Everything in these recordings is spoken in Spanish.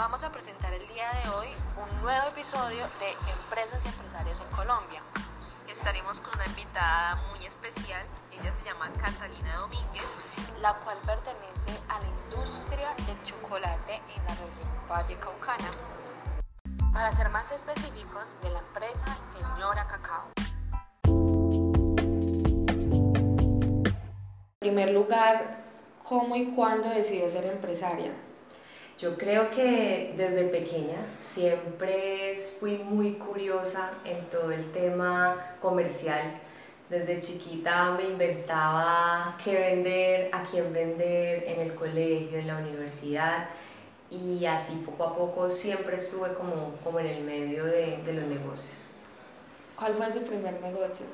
Vamos a presentar el día de hoy un nuevo episodio de Empresas y Empresarios en Colombia. Estaremos con una invitada muy especial, ella se llama Catalina Domínguez, la cual pertenece a la industria del chocolate en la región Valle Caucana. Para ser más específicos, de la empresa Señora Cacao. En primer lugar, ¿cómo y cuándo decidió ser empresaria? Yo creo que desde pequeña siempre fui muy curiosa en todo el tema comercial. Desde chiquita me inventaba qué vender, a quién vender en el colegio, en la universidad y así poco a poco siempre estuve como, como en el medio de, de los negocios. ¿Cuál fue su primer negocio?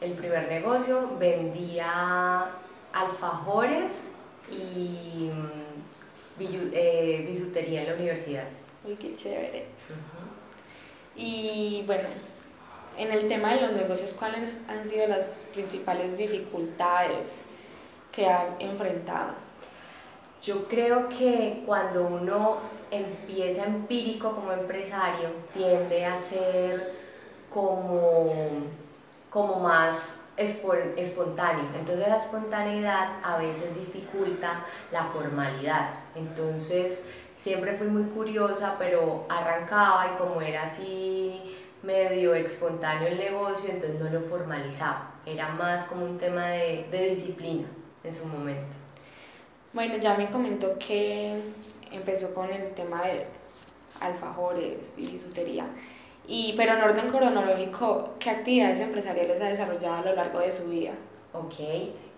El primer negocio vendía alfajores y eh, bisutería en la universidad. Uy, qué chévere. Y bueno, en el tema de los negocios, ¿cuáles han sido las principales dificultades que ha enfrentado? Yo creo que cuando uno empieza empírico como empresario, tiende a ser como, como más espontáneo. Entonces la espontaneidad a veces dificulta la formalidad. Entonces siempre fui muy curiosa, pero arrancaba y como era así medio espontáneo el negocio, entonces no lo formalizaba. Era más como un tema de, de disciplina en su momento. Bueno, ya me comentó que empezó con el tema de alfajores y bisutería. Y, pero en orden cronológico, ¿qué actividades empresariales ha desarrollado a lo largo de su vida? Ok,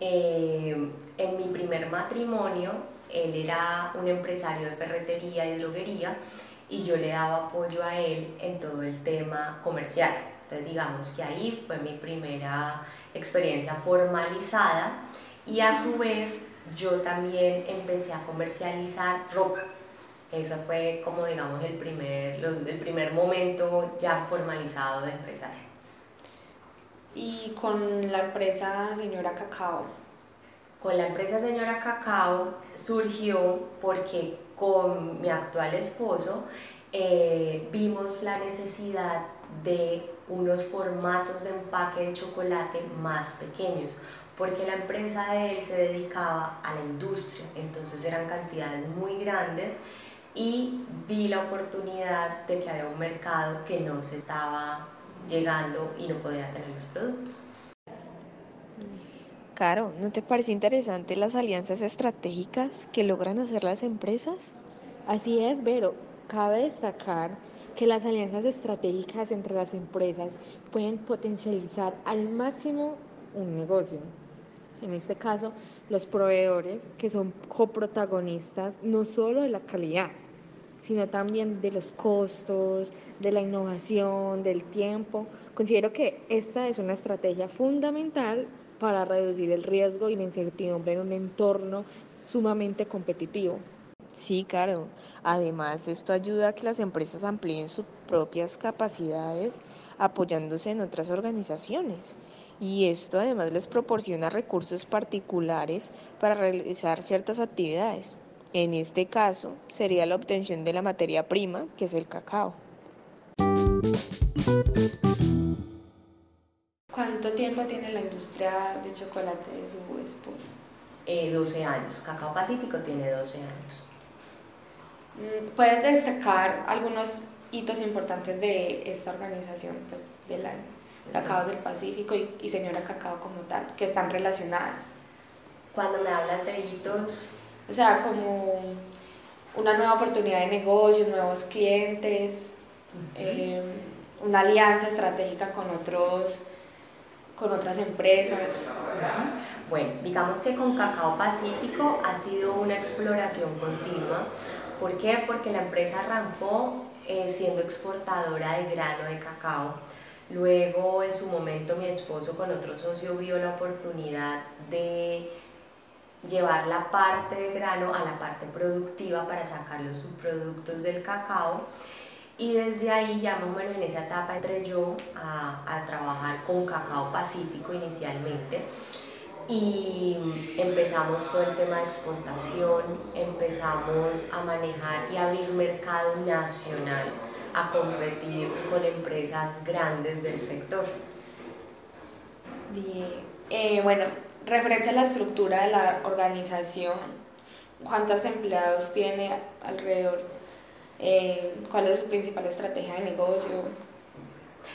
eh, en mi primer matrimonio, él era un empresario de ferretería y droguería y yo le daba apoyo a él en todo el tema comercial. Entonces digamos que ahí fue mi primera experiencia formalizada y a su vez yo también empecé a comercializar ropa ese fue como digamos el primer, el primer momento ya formalizado de empresaria. ¿Y con la empresa Señora Cacao? Con la empresa Señora Cacao surgió porque con mi actual esposo eh, vimos la necesidad de unos formatos de empaque de chocolate más pequeños, porque la empresa de él se dedicaba a la industria, entonces eran cantidades muy grandes y vi la oportunidad de que había un mercado que no se estaba llegando y no podía tener los productos. Caro, ¿no te parece interesante las alianzas estratégicas que logran hacer las empresas? Así es, Vero. Cabe destacar que las alianzas estratégicas entre las empresas pueden potencializar al máximo un negocio. En este caso, los proveedores que son coprotagonistas no solo de la calidad, sino también de los costos, de la innovación, del tiempo. Considero que esta es una estrategia fundamental para reducir el riesgo y la incertidumbre en un entorno sumamente competitivo. Sí, claro. Además, esto ayuda a que las empresas amplíen sus propias capacidades apoyándose en otras organizaciones. Y esto además les proporciona recursos particulares para realizar ciertas actividades. En este caso, sería la obtención de la materia prima, que es el cacao. ¿Cuánto tiempo tiene la industria de chocolate de su esposo? Eh, 12 años. Cacao Pacífico tiene 12 años. Mm, ¿Puedes destacar algunos hitos importantes de esta organización, pues, de la Cacao del Pacífico y, y Señora Cacao como tal, que están relacionadas? Cuando me hablan de hitos, o sea, como una nueva oportunidad de negocios, nuevos clientes, eh, una alianza estratégica con otros con otras empresas. Bueno, digamos que con Cacao Pacífico ha sido una exploración continua. ¿Por qué? Porque la empresa arrancó eh, siendo exportadora de grano de cacao. Luego, en su momento, mi esposo con otro socio vio la oportunidad de llevar la parte de grano a la parte productiva para sacar los subproductos del cacao y desde ahí ya más o menos en esa etapa entré yo a, a trabajar con Cacao Pacífico inicialmente y empezamos todo el tema de exportación, empezamos a manejar y abrir mercado nacional, a competir con empresas grandes del sector. Eh, bueno, referente a la estructura de la organización, ¿cuántos empleados tiene alrededor? Eh, ¿Cuál es su principal estrategia de negocio?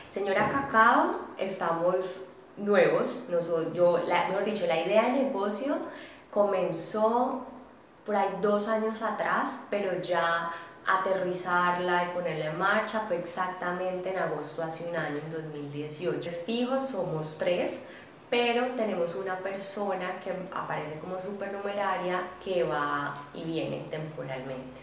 Señora Cacao, estamos nuevos. yo, la, mejor dicho, la idea de negocio comenzó por ahí dos años atrás, pero ya aterrizarla y ponerla en marcha fue exactamente en agosto hace un año, en 2018. Fijos somos tres, pero tenemos una persona que aparece como supernumeraria que va y viene temporalmente.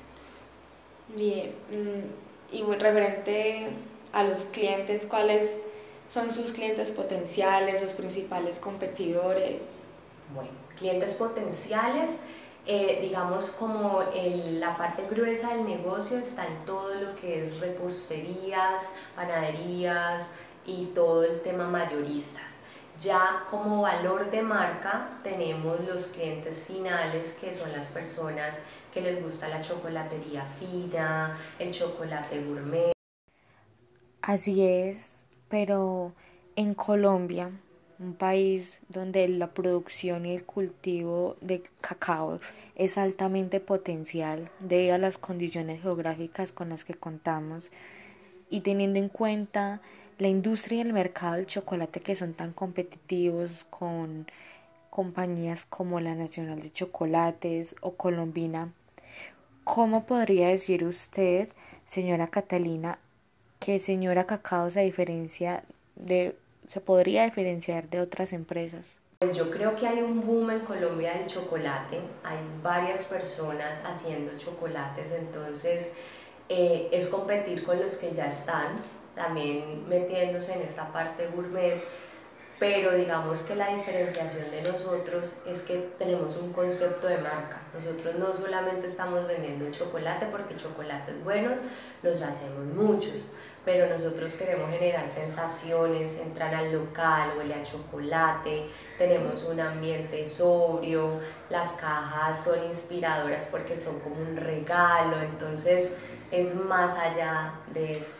Bien, mm, y referente a los clientes, ¿cuáles son sus clientes potenciales, sus principales competidores? Bueno, clientes potenciales, eh, digamos como la parte gruesa del negocio está en todo lo que es reposterías, panaderías y todo el tema mayorista. Ya como valor de marca tenemos los clientes finales que son las personas que les gusta la chocolatería fina, el chocolate gourmet. Así es, pero en Colombia, un país donde la producción y el cultivo de cacao es altamente potencial debido a las condiciones geográficas con las que contamos y teniendo en cuenta la industria y el mercado del chocolate que son tan competitivos con compañías como la Nacional de Chocolates o Colombina, ¿cómo podría decir usted, señora Catalina, que Señora Cacao se diferencia de, se podría diferenciar de otras empresas? Pues yo creo que hay un boom en Colombia del chocolate, hay varias personas haciendo chocolates, entonces eh, es competir con los que ya están, también metiéndose en esta parte gourmet, pero digamos que la diferenciación de nosotros es que tenemos un concepto de marca. Nosotros no solamente estamos vendiendo chocolate porque chocolates buenos los hacemos muchos, pero nosotros queremos generar sensaciones, entrar al local, huele a chocolate, tenemos un ambiente sobrio, las cajas son inspiradoras porque son como un regalo, entonces es más allá de eso.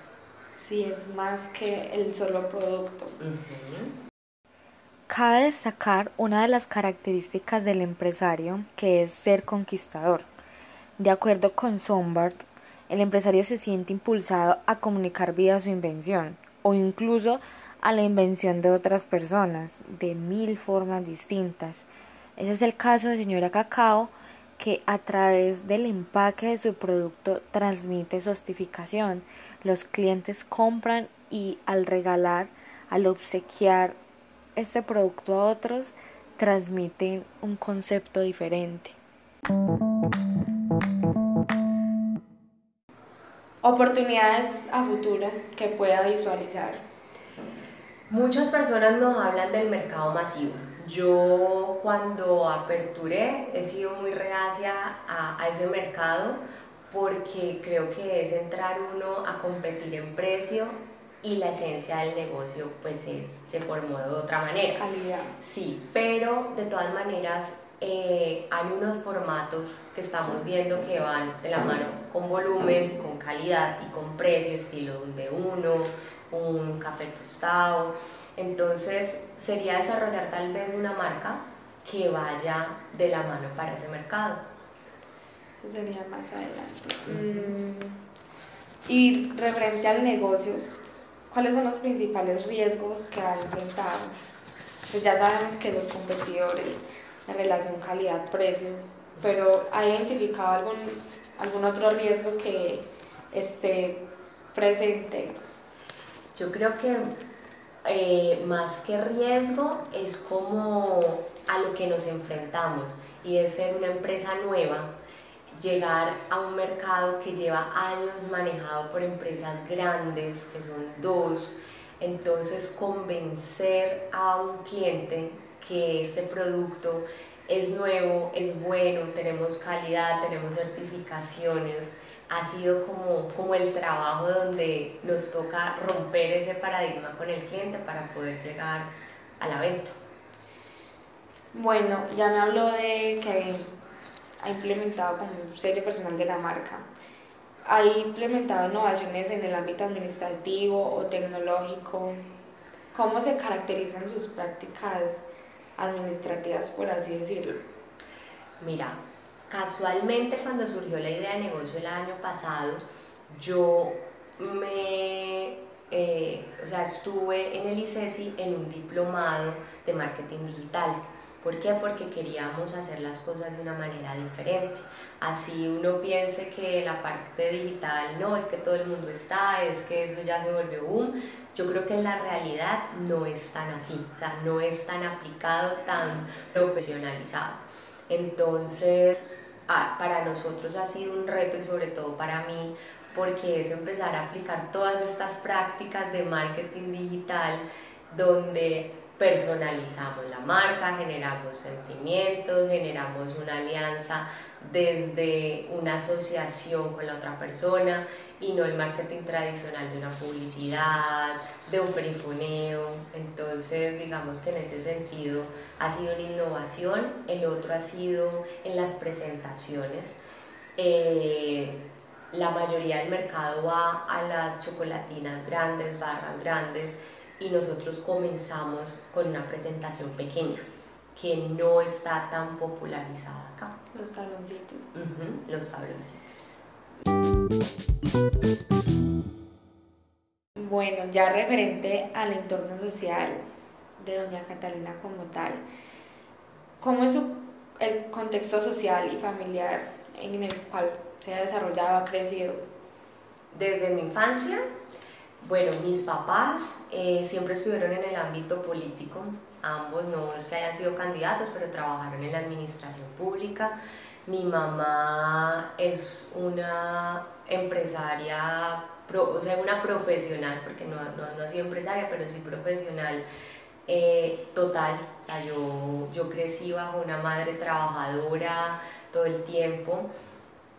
Sí, es más que el solo producto. Cabe destacar una de las características del empresario, que es ser conquistador. De acuerdo con Sombart, el empresario se siente impulsado a comunicar vía su invención o incluso a la invención de otras personas de mil formas distintas. Ese es el caso de señora Cacao que a través del empaque de su producto transmite sostificación. Los clientes compran y al regalar, al obsequiar este producto a otros, transmiten un concepto diferente. Oportunidades a futuro que pueda visualizar. Muchas personas nos hablan del mercado masivo. Yo cuando aperturé he sido muy reacia a, a ese mercado porque creo que es entrar uno a competir en precio y la esencia del negocio pues es, se formó de otra manera. Calidad. Sí, pero de todas maneras eh, hay unos formatos que estamos viendo que van de la mano con volumen, con calidad y con precio, estilo un de uno, un café tostado. Entonces sería desarrollar tal vez una marca que vaya de la mano para ese mercado. Eso sería más adelante. Mm, y referente al negocio, ¿cuáles son los principales riesgos que ha enfrentado? Pues ya sabemos que los competidores en relación calidad-precio, pero ¿ha identificado algún, algún otro riesgo que esté presente? Yo creo que eh, más que riesgo es como a lo que nos enfrentamos y es ser una empresa nueva, llegar a un mercado que lleva años manejado por empresas grandes, que son dos, entonces convencer a un cliente que este producto es nuevo, es bueno, tenemos calidad, tenemos certificaciones. Ha sido como, como el trabajo donde nos toca romper ese paradigma con el cliente para poder llegar a la venta. Bueno, ya me habló de que ha implementado como un sello personal de la marca. ¿Ha implementado innovaciones en el ámbito administrativo o tecnológico? ¿Cómo se caracterizan sus prácticas administrativas, por así decirlo? Mira, casualmente cuando surgió la idea de negocio el año pasado, yo me, eh, o sea, estuve en el ICESI en un diplomado de marketing digital. ¿Por qué? Porque queríamos hacer las cosas de una manera diferente. Así uno piense que la parte digital no es que todo el mundo está, es que eso ya se volvió boom. Yo creo que en la realidad no es tan así, o sea, no es tan aplicado, tan profesionalizado. Entonces, para nosotros ha sido un reto y sobre todo para mí, porque es empezar a aplicar todas estas prácticas de marketing digital donde personalizamos la marca, generamos sentimientos, generamos una alianza desde una asociación con la otra persona y no el marketing tradicional de una publicidad, de un perifoneo. Entonces, digamos que en ese sentido ha sido una innovación. El otro ha sido en las presentaciones. Eh, la mayoría del mercado va a las chocolatinas grandes, barras grandes, y nosotros comenzamos con una presentación pequeña que no está tan popularizada acá. Los tabloncitos. los tabloncitos. Bueno, ya referente al entorno social de doña Catalina como tal, ¿cómo es el contexto social y familiar en el cual se ha desarrollado, ha crecido? Desde mi infancia bueno, mis papás eh, siempre estuvieron en el ámbito político, ambos no es que hayan sido candidatos, pero trabajaron en la administración pública. Mi mamá es una empresaria, o sea, una profesional, porque no, no, ha sido empresaria, pero sí profesional eh, total. yo, yo crecí bajo una madre trabajadora todo el tiempo.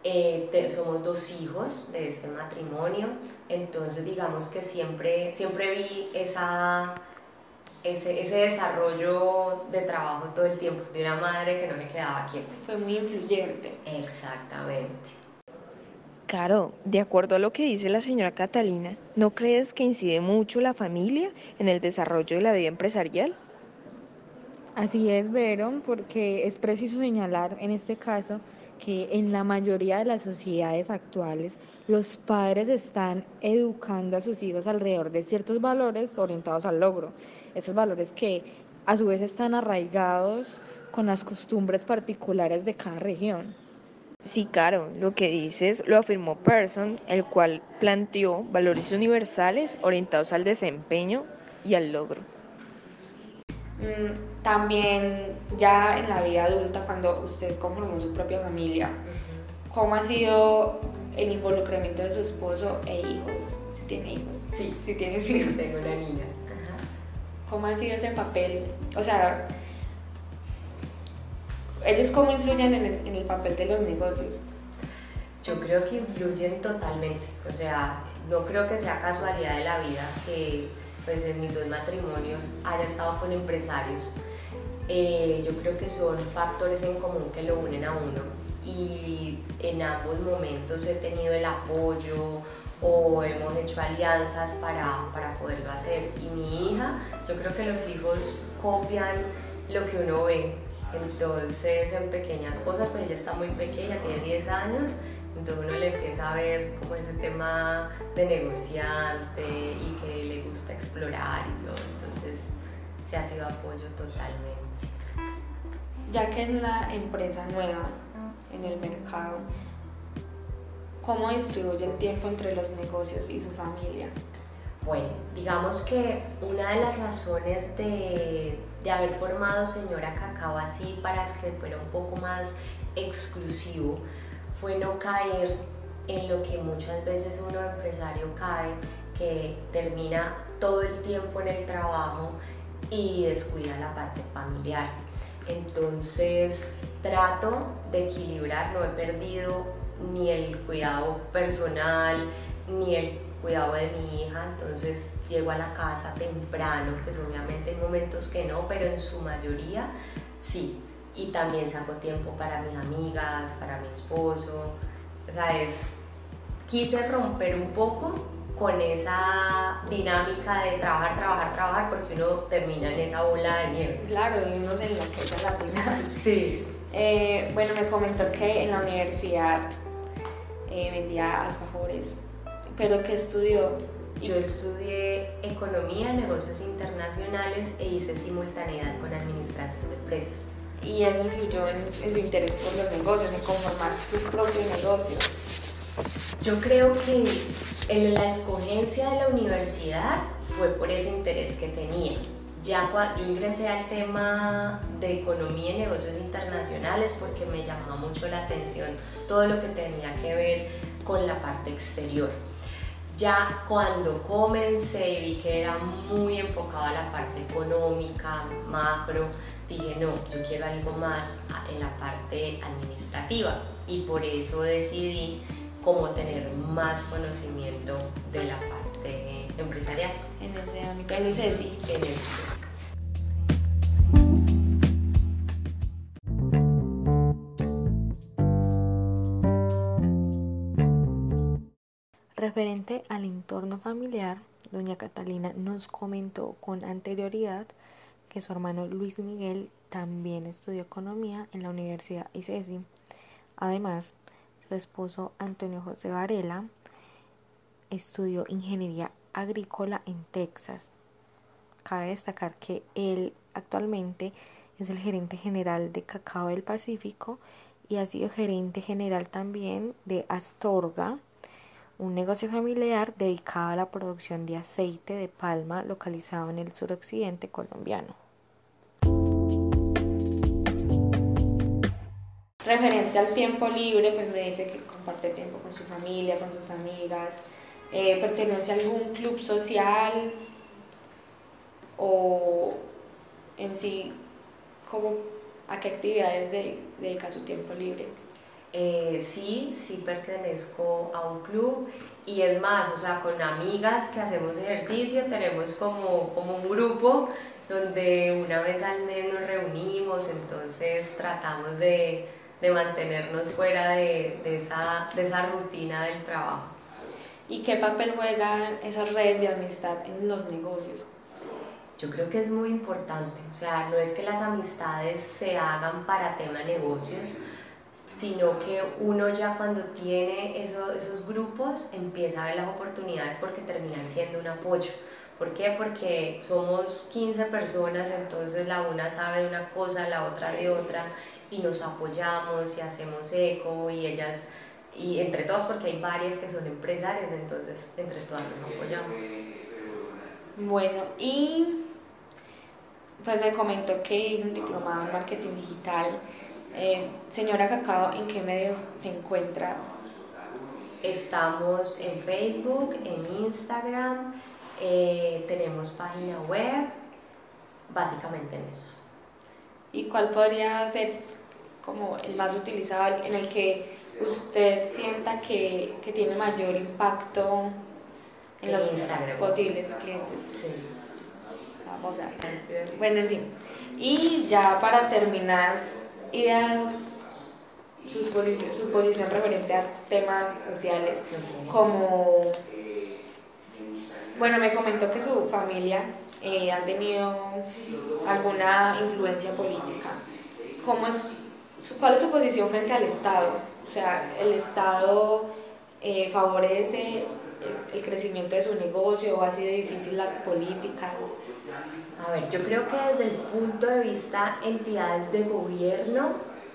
Eh, somos dos hijos de este matrimonio, entonces digamos que siempre, siempre vi esa, ese, ese desarrollo de trabajo todo el tiempo de una madre que no me quedaba quieta. Fue muy influyente. Exactamente. Claro, de acuerdo a lo que dice la señora Catalina, ¿no crees que incide mucho la familia en el desarrollo de la vida empresarial? Así es, Vero, porque es preciso señalar en este caso que en la mayoría de las sociedades actuales los padres están educando a sus hijos alrededor de ciertos valores orientados al logro. Esos valores que a su vez están arraigados con las costumbres particulares de cada región. Sí, claro, lo que dices lo afirmó Person, el cual planteó valores universales orientados al desempeño y al logro. Mm, también ya en la vida adulta, cuando usted conformó su propia familia, ¿cómo ha sido el involucramiento de su esposo e hijos? Si tiene hijos. Sí, si tiene hijos. Tengo una niña. ¿Cómo ha sido ese papel? O sea, ¿ellos cómo influyen en el, en el papel de los negocios? Yo creo que influyen totalmente. O sea, no creo que sea casualidad de la vida que pues en mis dos matrimonios haya estado con empresarios. Eh, yo creo que son factores en común que lo unen a uno y en ambos momentos he tenido el apoyo o hemos hecho alianzas para, para poderlo hacer. Y mi hija, yo creo que los hijos copian lo que uno ve. Entonces, en pequeñas cosas, pues ella está muy pequeña, tiene 10 años, entonces uno le empieza a ver como ese tema de negociante y que le gusta explorar y todo. Entonces se ha sido apoyo totalmente. Ya que es una empresa nueva en el mercado, ¿cómo distribuye el tiempo entre los negocios y su familia? Bueno, digamos que una de las razones de, de haber formado Señora Cacao así para que fuera un poco más exclusivo fue no caer en lo que muchas veces uno empresario cae, que termina todo el tiempo en el trabajo y descuida la parte familiar. Entonces trato de equilibrar, no he perdido ni el cuidado personal, ni el cuidado de mi hija, entonces llego a la casa temprano, pues obviamente hay momentos que no, pero en su mayoría Sí, y también saco tiempo para mis amigas, para mi esposo. O sea, es, quise romper un poco con esa dinámica de trabajar, trabajar, trabajar, porque uno termina en esa bola de nieve. Claro, y uno se enloquece a la final. Sí. Eh, bueno, me comentó que en la universidad eh, vendía alfajores, pero que estudió. Yo estudié economía, negocios internacionales e hice simultaneidad con administración de empresas. Y eso influyó en, su interés por los negocios, en conformar su propio negocio. Yo creo que la escogencia de la universidad fue por ese interés que tenía. Ya yo ingresé al tema de economía y negocios internacionales porque me llamaba mucho la atención todo lo que tenía que ver con la parte exterior. Ya cuando comencé vi que era muy enfocado a la parte económica, macro, dije no, yo quiero algo más en la parte administrativa y por eso decidí cómo tener más conocimiento de la parte empresarial. En ese ámbito, en ese sí. En el- Referente al entorno familiar, doña Catalina nos comentó con anterioridad que su hermano Luis Miguel también estudió economía en la Universidad ICESI. Además, su esposo Antonio José Varela estudió ingeniería agrícola en Texas. Cabe destacar que él actualmente es el gerente general de Cacao del Pacífico y ha sido gerente general también de Astorga, un negocio familiar dedicado a la producción de aceite de palma localizado en el suroccidente colombiano. Referente al tiempo libre, pues me dice que comparte tiempo con su familia, con sus amigas. Eh, ¿Pertenece a algún club social? ¿O en sí, cómo, a qué actividades de- dedica su tiempo libre? Eh, sí, sí pertenezco a un club y es más, o sea, con amigas que hacemos ejercicio, tenemos como, como un grupo donde una vez al mes nos reunimos, entonces tratamos de, de mantenernos fuera de, de esa, de esa rutina del trabajo. ¿Y qué papel juegan esas redes de amistad en los negocios? Yo creo que es muy importante, o sea, no es que las amistades se hagan para tema negocios, sino que uno ya cuando tiene eso- esos grupos empieza a ver las oportunidades porque terminan siendo un apoyo. ¿Por qué? Porque somos 15 personas, entonces la una sabe de una cosa, la otra de otra, y nos apoyamos y hacemos eco, y ellas, y entre todas, porque hay varias que son empresarias, entonces entre todas nos apoyamos. Bueno, y pues me comentó que hizo un diplomado en marketing digital. Eh, señora Cacao, ¿en qué medios se encuentra? Estamos en Facebook, en Instagram, eh, tenemos página web, básicamente en eso. ¿Y cuál podría ser como el más utilizado, en el que usted sienta que, que tiene mayor impacto en los Instagram. posibles clientes? Sí. Vamos a ver. Bueno, en fin. Y ya para terminar, ideas, sus posici- su posición referente a temas sociales, como, bueno, me comentó que su familia eh, ha tenido alguna influencia política. ¿Cómo es, su- ¿Cuál es su posición frente al Estado? O sea, ¿el Estado eh, favorece el, crecimiento de su negocio o ha sido difícil las políticas? A ver, yo creo que desde el punto de vista entidades de gobierno,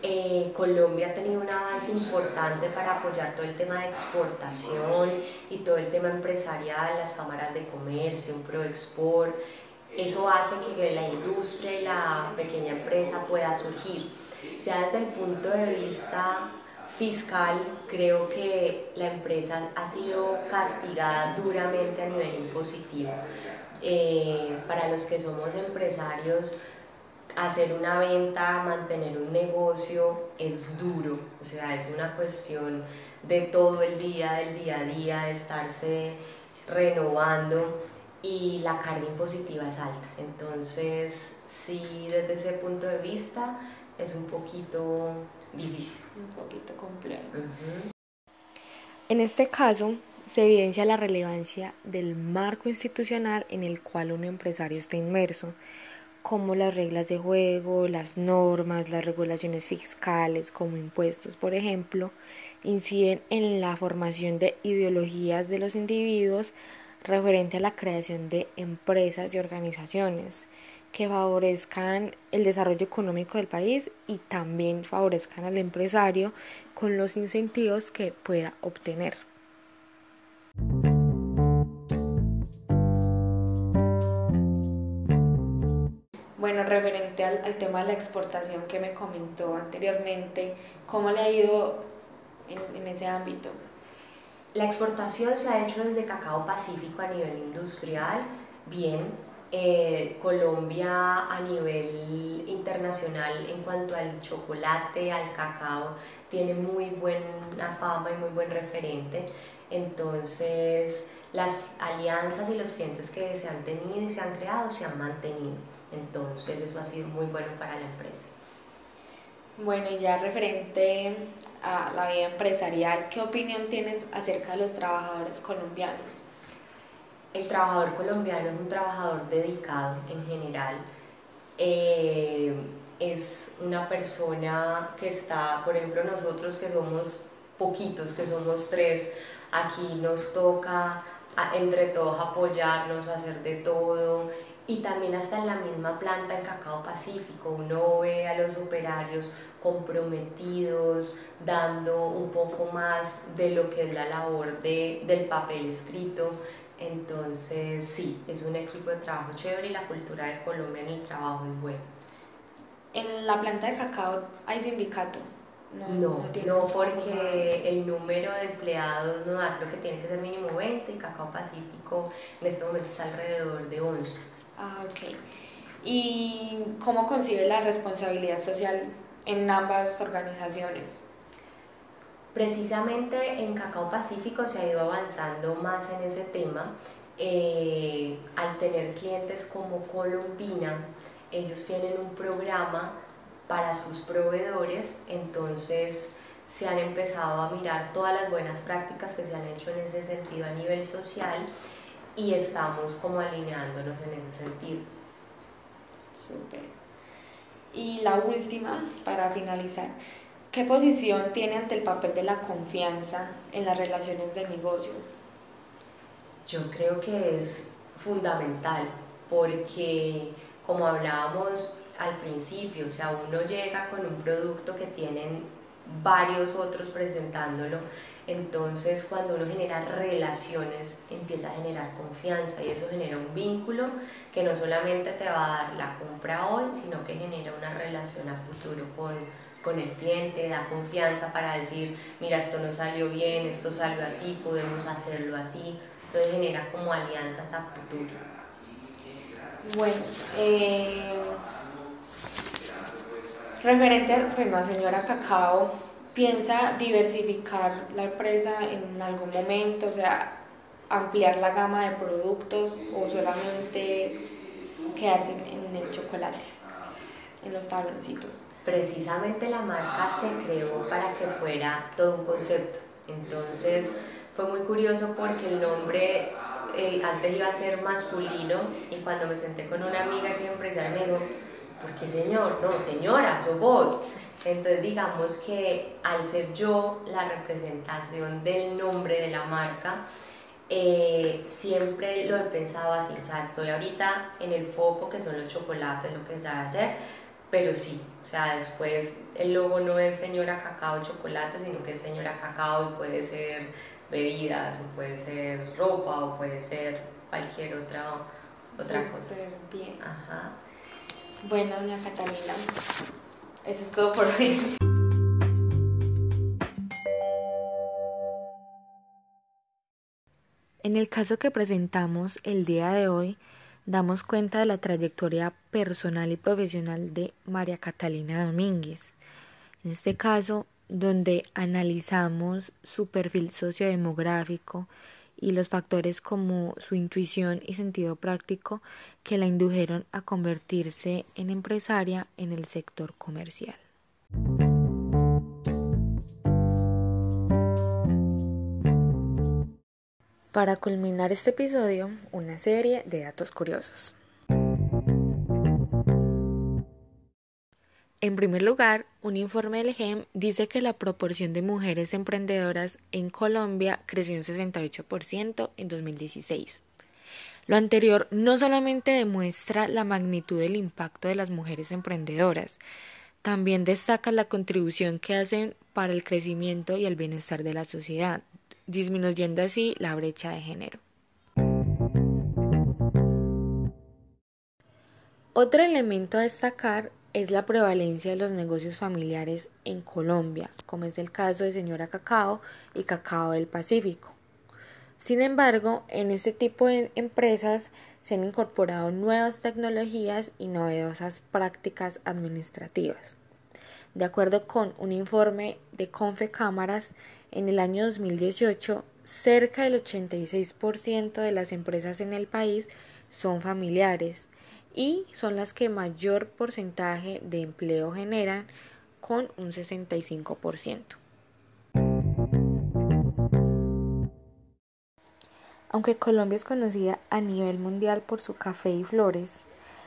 eh, Colombia ha tenido un avance importante para apoyar todo el tema de exportación y todo el tema empresarial, las cámaras de comercio, un ProExport. Eso hace que la industria y la pequeña empresa pueda surgir. Ya desde el punto de vista fiscal, creo que la empresa ha sido castigada duramente a nivel impositivo. Eh, para los que somos empresarios, hacer una venta, mantener un negocio es duro, o sea, es una cuestión de todo el día, del día a día, de estarse renovando y la carga impositiva es alta. Entonces, sí, desde ese punto de vista es un poquito difícil. Un poquito complejo. En este caso, se evidencia la relevancia del marco institucional en el cual un empresario está inmerso, como las reglas de juego, las normas, las regulaciones fiscales, como impuestos, por ejemplo, inciden en la formación de ideologías de los individuos referente a la creación de empresas y organizaciones que favorezcan el desarrollo económico del país y también favorezcan al empresario con los incentivos que pueda obtener. Referente al, al, tema de la exportación que me comentó anteriormente, ¿cómo le ha ido en, en ese ámbito? La exportación se ha hecho desde Cacao Pacífico a nivel industrial, bien. Eh, Colombia a nivel internacional en cuanto al chocolate, al cacao, tiene muy buena fama y muy buen referente. Entonces, las alianzas y los clientes que se han tenido y se han creado se han mantenido. Entonces, eso ha sido muy bueno para la empresa. Bueno, y ya referente a la vida empresarial, ¿qué opinión tienes acerca de los trabajadores colombianos? El trabajador colombiano es un trabajador dedicado en general. Eh, es una persona que está, por ejemplo, nosotros que somos poquitos, que somos tres, aquí nos toca entre todos apoyarnos, hacer de todo y también hasta en la misma planta en Cacao Pacífico uno ve a los operarios comprometidos, dando un poco más de lo que es la labor de, del papel escrito. Entonces sí, es un equipo de trabajo chévere y la cultura de Colombia en el trabajo es buena. ¿En la planta de cacao hay sindicato? No, no, no, porque el número de empleados no da, creo que tiene que ser mínimo 20 y Cacao Pacífico en este momento es alrededor de 11. Ah, ok. ¿Y cómo concibe la responsabilidad social en ambas organizaciones? Precisamente en Cacao Pacífico se ha ido avanzando más en ese tema. Eh, al tener clientes como Colombina, ellos tienen un programa para sus proveedores, entonces se han empezado a mirar todas las buenas prácticas que se han hecho en ese sentido a nivel social y estamos como alineándonos en ese sentido. Súper. Y la última, para finalizar, ¿qué posición tiene ante el papel de la confianza en las relaciones de negocio? Yo creo que es fundamental porque, como hablábamos al principio, o sea, uno llega con un producto que tienen varios otros presentándolo entonces, cuando uno genera relaciones, empieza a generar confianza y eso genera un vínculo que no solamente te va a dar la compra hoy, sino que genera una relación a futuro con, con el cliente, da confianza para decir, mira, esto no salió bien, esto salió así, podemos hacerlo así. Entonces genera como alianzas a futuro. Bueno, eh, referente a, bueno, señora Cacao, piensa diversificar la empresa en algún momento, o sea, ampliar la gama de productos o solamente quedarse en el chocolate, en los tabloncitos. Precisamente la marca se creó para que fuera todo un concepto. Entonces fue muy curioso porque el nombre eh, antes iba a ser masculino y cuando me senté con una amiga que es empresaria me dijo, ¿por qué señor? No, señora, sos vos. Entonces digamos que al ser yo la representación del nombre de la marca, eh, siempre lo he pensado así, o sea, estoy ahorita en el foco que son los chocolates, lo que se sabe hacer, pero sí, o sea, después el logo no es señora cacao chocolate, sino que es señora cacao y puede ser bebidas, o puede ser ropa, o puede ser cualquier otra, otra cosa. Bien. Ajá. Bueno, doña Catalina, eso es todo por hoy. En el caso que presentamos el día de hoy, damos cuenta de la trayectoria personal y profesional de María Catalina Domínguez. En este caso, donde analizamos su perfil sociodemográfico y los factores como su intuición y sentido práctico que la indujeron a convertirse en empresaria en el sector comercial. Para culminar este episodio, una serie de datos curiosos. En primer lugar, un informe del GEM dice que la proporción de mujeres emprendedoras en Colombia creció un 68% en 2016. Lo anterior no solamente demuestra la magnitud del impacto de las mujeres emprendedoras, también destaca la contribución que hacen para el crecimiento y el bienestar de la sociedad, disminuyendo así la brecha de género. Otro elemento a destacar es la prevalencia de los negocios familiares en Colombia, como es el caso de Señora Cacao y Cacao del Pacífico. Sin embargo, en este tipo de empresas se han incorporado nuevas tecnologías y novedosas prácticas administrativas. De acuerdo con un informe de Confe Cámaras, en el año 2018, cerca del 86% de las empresas en el país son familiares y son las que mayor porcentaje de empleo generan con un 65%. Aunque Colombia es conocida a nivel mundial por su café y flores,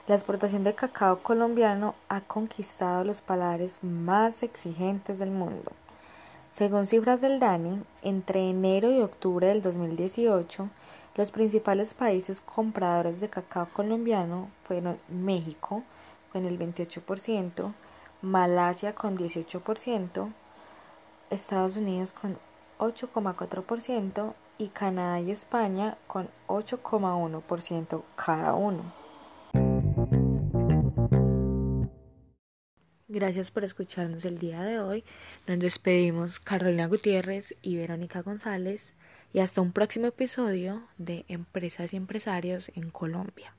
la exportación de cacao colombiano ha conquistado los paladares más exigentes del mundo. Según cifras del DANI, entre enero y octubre del 2018, los principales países compradores de cacao colombiano fueron México con el 28%, Malasia con 18%, Estados Unidos con 8,4% y Canadá y España con 8,1% cada uno. Gracias por escucharnos el día de hoy. Nos despedimos Carolina Gutiérrez y Verónica González y hasta un próximo episodio de Empresas y Empresarios en Colombia.